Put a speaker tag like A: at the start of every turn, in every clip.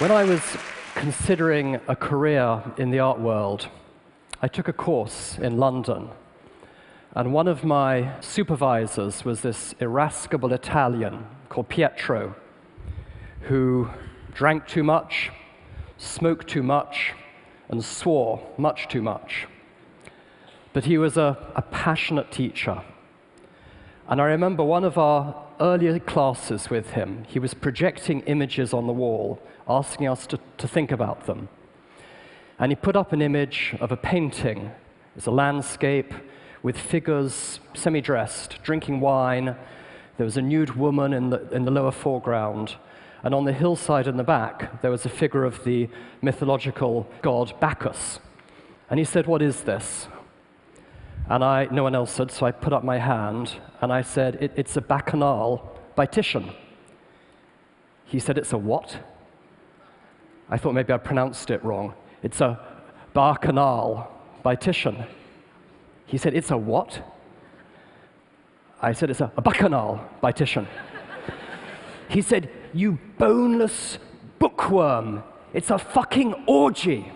A: When I was considering a career in the art world, I took a course in London. And one of my supervisors was this irascible Italian called Pietro, who drank too much, smoked too much, and swore much too much. But he was a, a passionate teacher. And I remember one of our earlier classes with him, he was projecting images on the wall asking us to, to think about them. And he put up an image of a painting. It's a landscape with figures semi dressed, drinking wine. There was a nude woman in the, in the lower foreground. And on the hillside in the back, there was a figure of the mythological god Bacchus. And he said, What is this? And I, no one else said, so I put up my hand and I said, it, It's a bacchanal by Titian. He said, It's a what? I thought maybe I pronounced it wrong. It's a Bacchanal by Titian. He said, It's a what? I said, It's a, a Bacchanal by Titian. he said, You boneless bookworm. It's a fucking orgy.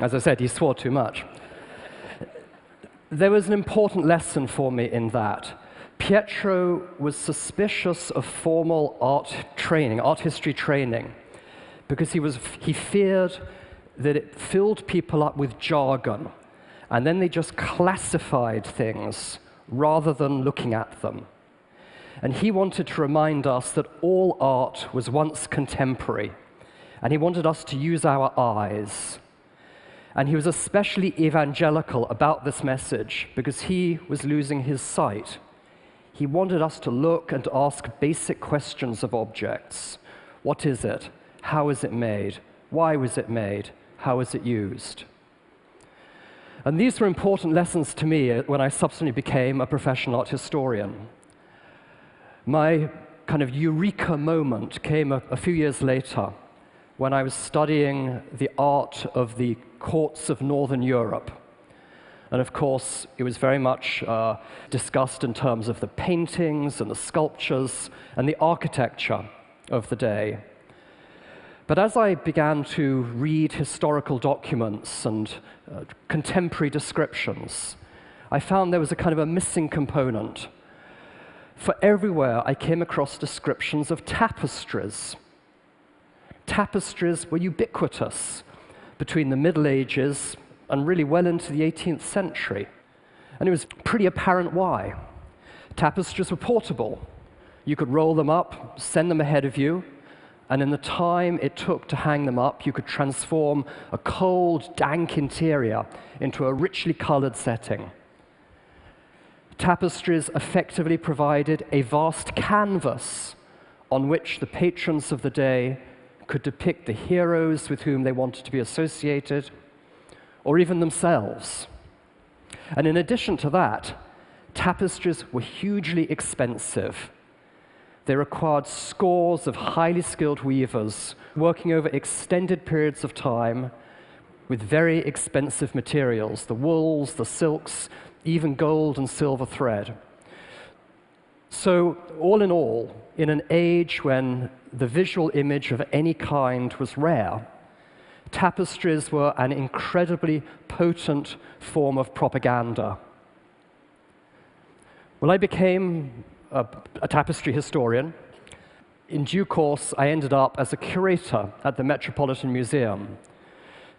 A: As I said, he swore too much. There was an important lesson for me in that. Pietro was suspicious of formal art training, art history training, because he, was, he feared that it filled people up with jargon, and then they just classified things rather than looking at them. And he wanted to remind us that all art was once contemporary, and he wanted us to use our eyes. And he was especially evangelical about this message because he was losing his sight. He wanted us to look and ask basic questions of objects. What is it? How is it made? Why was it made? How is it used? And these were important lessons to me uh, when I subsequently became a professional art historian. My kind of eureka moment came a, a few years later when I was studying the art of the courts of Northern Europe. And of course, it was very much uh, discussed in terms of the paintings and the sculptures and the architecture of the day. But as I began to read historical documents and uh, contemporary descriptions, I found there was a kind of a missing component. For everywhere I came across descriptions of tapestries. Tapestries were ubiquitous between the Middle Ages and really well into the 18th century. And it was pretty apparent why. Tapestries were portable. You could roll them up, send them ahead of you, and in the time it took to hang them up, you could transform a cold, dank interior into a richly colored setting. Tapestries effectively provided a vast canvas on which the patrons of the day could depict the heroes with whom they wanted to be associated or even themselves. And in addition to that, tapestries were hugely expensive. They required scores of highly skilled weavers working over extended periods of time with very expensive materials the wools, the silks, even gold and silver thread. So, all in all, in an age when the visual image of any kind was rare, tapestries were an incredibly potent form of propaganda. Well, I became a, a, tapestry historian. In due course, I ended up as a curator at the Metropolitan Museum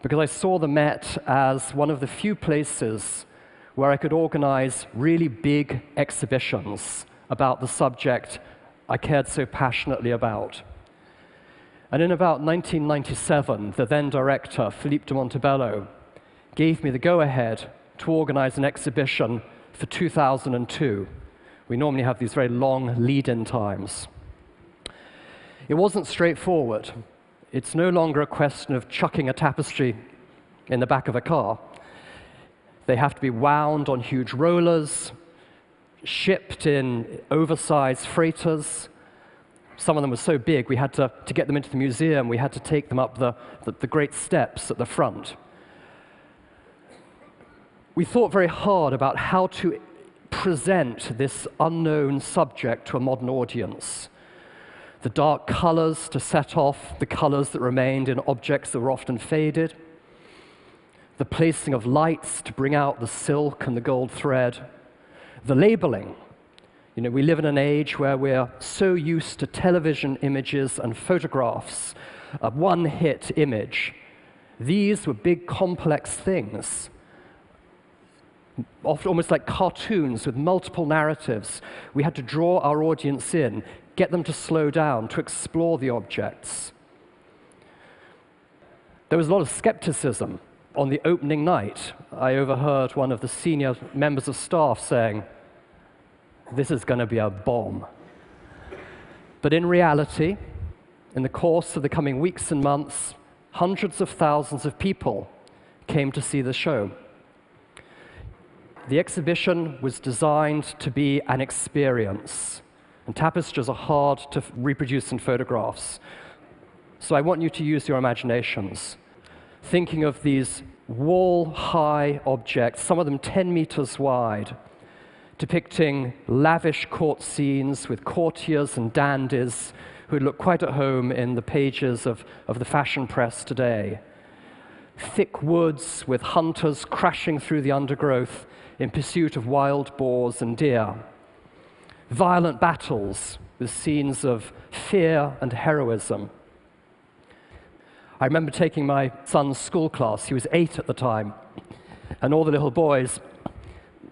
A: because I saw the Met as one of the few places where I could organize really big exhibitions about the subject I cared so passionately about. And in about 1997, the then director, Philippe de Montebello, gave me the go ahead to organize an exhibition for 2002. We normally have these very long lead in times. It wasn't straightforward. It's no longer a question of chucking a tapestry in the back of a car. They have to be wound on huge rollers, shipped in oversized freighters, some of them were so big, we had to, to get them into the museum, we had to take them up the, the, the great steps at the front. We thought very hard about how to present this unknown subject to a modern audience. the dark colors to set off the colors that remained in objects that were often faded, the placing of lights to bring out the silk and the gold thread, the labeling. You know, we live in an age where we're so used to television images and photographs, a one hit image. These were big, complex things, often almost like cartoons with multiple narratives. We had to draw our audience in, get them to slow down, to explore the objects. There was a lot of skepticism on the opening night. I overheard one of the senior members of staff saying, This is going to be a bomb. But in reality, in the course of the coming weeks and months, hundreds of thousands of people came to see the show. The exhibition was designed to be an experience, and tapestries are hard to reproduce in photographs. So I want you to use your imaginations, thinking of these wall high objects, some of them 10 meters wide, depicting lavish court scenes with courtiers and dandies who look quite at home in the pages of, of the fashion press today. Thick woods with hunters crashing through the undergrowth in pursuit of wild boars and deer. Violent battles with scenes of fear and heroism. I remember taking my son's school class, he was eight at the time, and all the little boys,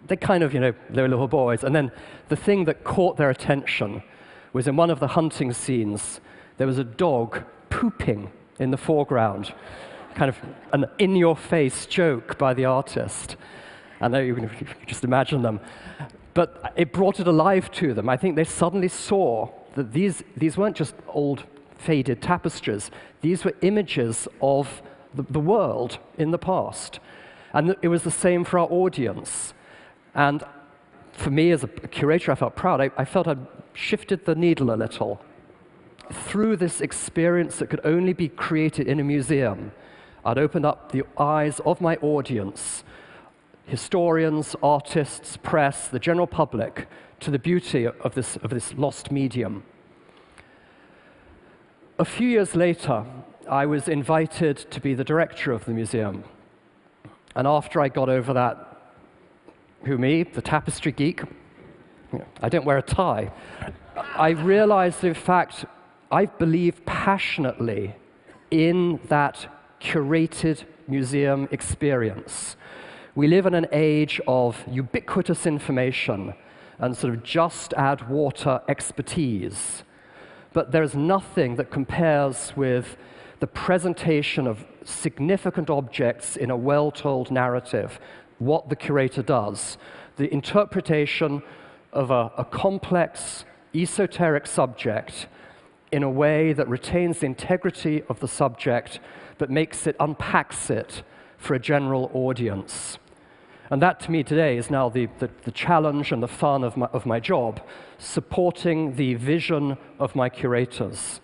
A: they kind of, you know, they were little boys. And then the thing that caught their attention was in one of the hunting scenes, there was a dog pooping in the foreground, kind of an in your face joke by the artist. I know you can just imagine them. But it brought it alive to them. I think they suddenly saw that these, these weren't just old faded tapestries, these were images of the, the world in the past. And it was the same for our audience. And for me, as a curator, I felt proud. I, I felt I'd shifted the needle a little. Through this experience that could only be created in a museum, I'd opened up the eyes of my audience historians, artists, press, the general public to the beauty of this, of this lost medium. A few years later, I was invited to be the director of the museum. And after I got over that, who me, the tapestry geek, I don't wear a tie, I realized, in fact, I believe passionately in that curated museum experience. We live in an age of ubiquitous information and sort of just add water expertise. But there's nothing that compares with the presentation of significant objects in a well told narrative, what the curator does, the interpretation of a, a, complex, esoteric subject in a way that retains the integrity of the subject but makes it, unpacks it for a general audience. And that to me today is now the, the, the challenge and the fun of my, of my job, supporting the vision of my curators.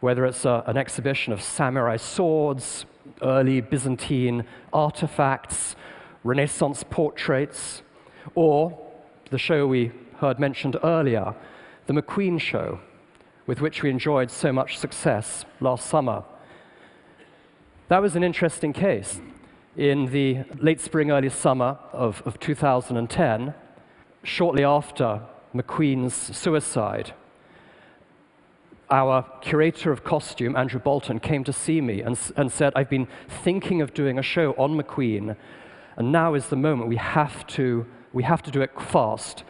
A: Whether it's a, an exhibition of samurai swords, early Byzantine artifacts, Renaissance portraits, or the show we heard mentioned earlier, the McQueen Show, with which we enjoyed so much success last summer. That was an interesting case in the late spring, early summer of, of 2010, shortly after McQueen's suicide, our curator of costume, Andrew Bolton, came to see me and, and said, I've been thinking of doing a show on McQueen, and now is the moment. We have to, we have to do it fast.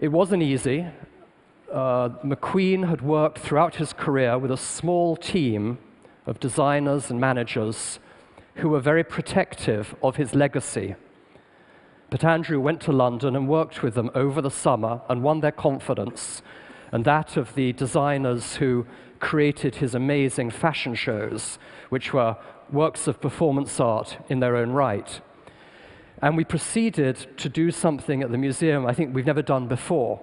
A: It wasn't easy. Uh, McQueen had worked throughout his career with a small team of designers and managers who were very protective of his legacy. But Andrew went to London and worked with them over the summer and won their confidence and that of the designers who created his amazing fashion shows, which were works of performance art in their own right. And we proceeded to do something at the museum I think we've never done before.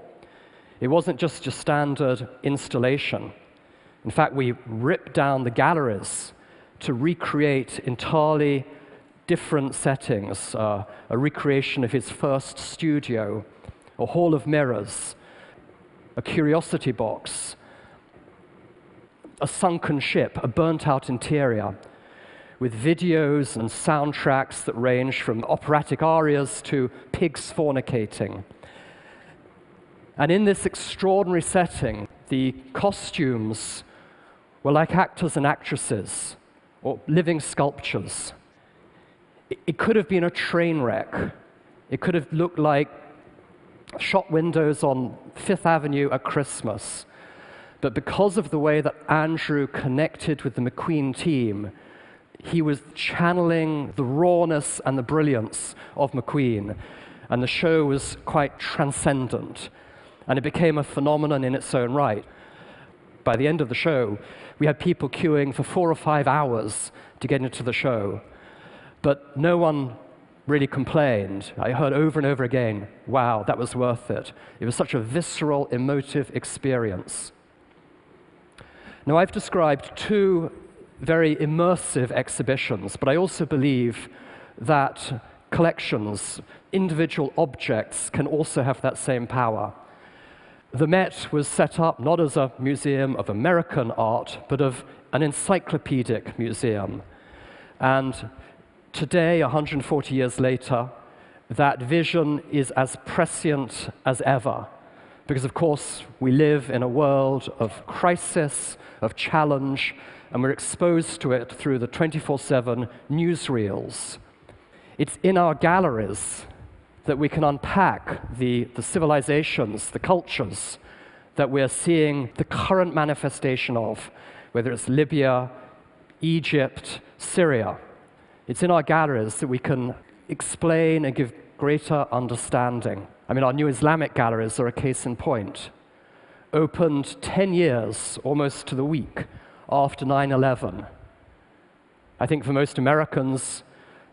A: It wasn't just a standard installation. In fact, we ripped down the galleries to recreate entirely different settings uh, a recreation of his first studio, a hall of mirrors, a curiosity box, a sunken ship, a burnt out interior, with videos and soundtracks that range from operatic arias to pigs fornicating. And in this extraordinary setting, the costumes were like actors and actresses, or living sculptures. It could have been a train wreck. It could have looked like shop windows on Fifth Avenue at Christmas. But because of the way that Andrew connected with the McQueen team, he was channeling the rawness and the brilliance of McQueen. And the show was quite transcendent. And it became a phenomenon in its own right. By the end of the show, we had people queuing for four or five hours to get into the show. But no one really complained. I heard over and over again, wow, that was worth it. It was such a visceral, emotive experience. Now, I've described two very immersive exhibitions, but I also believe that collections, individual objects, can also have that same power. The Met was set up not as a museum of American art, but of an encyclopedic museum. And today, 140 years later, that vision is as prescient as ever. Because, of course, we live in a world of crisis, of challenge, and we're exposed to it through the 24 7 newsreels. It's in our galleries that we can unpack the, the civilizations, the cultures that we're seeing the current manifestation of, whether it's Libya, Egypt, Syria. It's in our galleries that we can explain and give greater understanding. I mean, our new Islamic galleries are a case in point. Opened 10 years, almost to the week, after 9 11. I think for most Americans,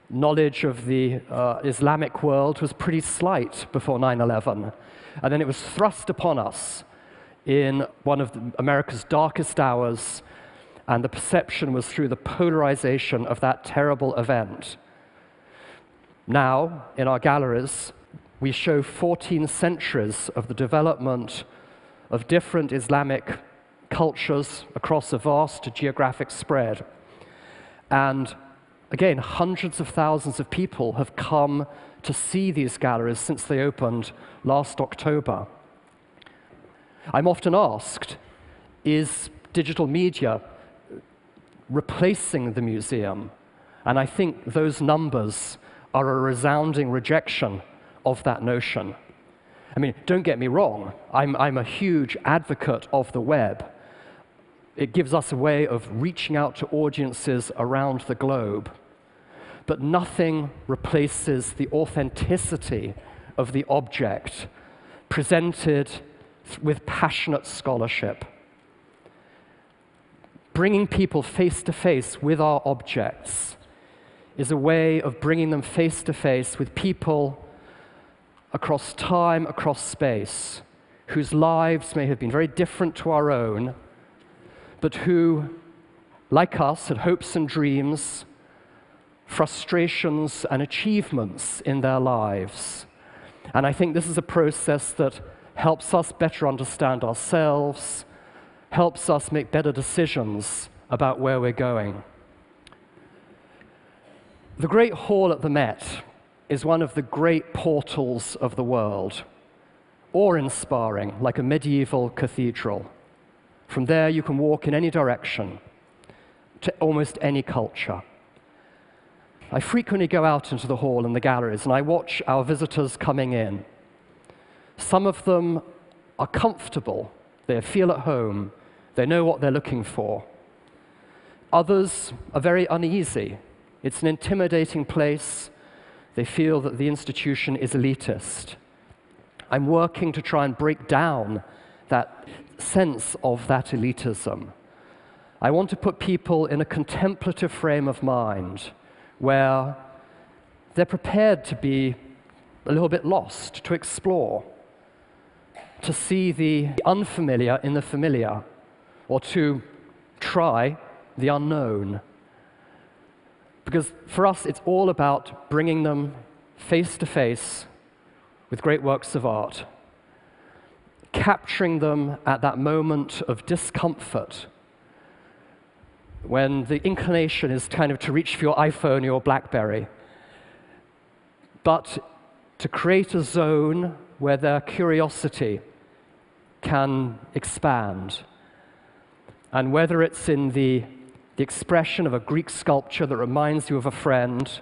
A: knowledge of the uh, Islamic world was pretty slight before 9 11. And then it was thrust upon us in one of the, America's darkest hours and the perception was through the polarization of that terrible event. Now, in our galleries, we show 14 centuries of the development of different Islamic cultures across a vast geographic spread. And again, hundreds of thousands of people have come to see these galleries since they opened last October. I'm often asked, is digital media replacing the museum. And I think those numbers are a resounding rejection of that notion. I mean, don't get me wrong, I'm, I'm a huge advocate of the web. It gives us a way of reaching out to audiences around the globe. But nothing replaces the authenticity of the object presented with passionate scholarship bringing people face to face with our objects is a way of bringing them face to face with people across time, across space, whose lives may have been very different to our own, but who, like us, had hopes and dreams, frustrations and achievements in their lives. And I think this is a process that helps us better understand ourselves helps us make better decisions about where we're going. The Great Hall at the Met is one of the great portals of the world, awe inspiring, like a medieval cathedral. From there, you can walk in any direction to almost any culture. I frequently go out into the hall and the galleries and I watch our visitors coming in. Some of them are comfortable they feel at home. They know what they're looking for. Others are very uneasy. It's an intimidating place. They feel that the institution is elitist. I'm working to try and break down that sense of that elitism. I want to put people in a contemplative frame of mind where they're prepared to be a little bit lost, to explore to see the unfamiliar in the familiar, or to try the unknown. Because for us, it's all about bringing them face to face with great works of art, capturing them at that moment of discomfort, when the inclination is kind of to reach for your iPhone or your Blackberry, but to create a zone where their curiosity can expand. And whether it's in the, the expression of a Greek sculpture that reminds you of a friend,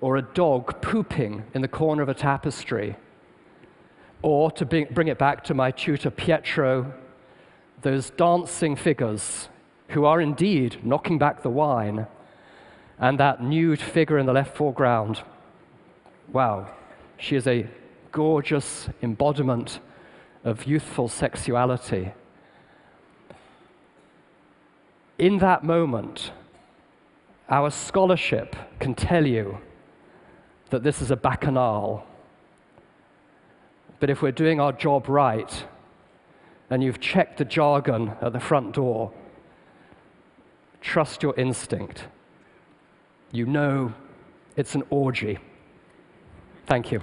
A: or a dog pooping in the corner of a tapestry, or to bring it back to my tutor Pietro, those dancing figures who are indeed knocking back the wine, and that nude figure in the left foreground. Wow, she is a gorgeous embodiment of youthful sexuality. In that moment, our scholarship can tell you that this is a bacchanal. But if we're doing our job right, and you've checked the jargon at the front door, trust your instinct. You know it's an orgy. Thank you.